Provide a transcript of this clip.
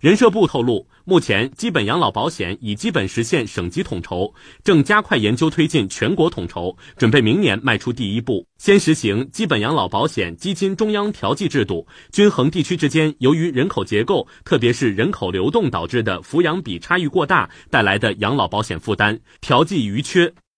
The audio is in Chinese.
人社部透露目前基本养老保险已基本实现省级统筹正加快研究推进全国统筹准备明年迈出第一步。先实行基本养老保险基金中央调剂制度均衡地区之间由于人口结构特别是人口流动导致的抚养比差异过大带来的养老保险负担调剂余缺。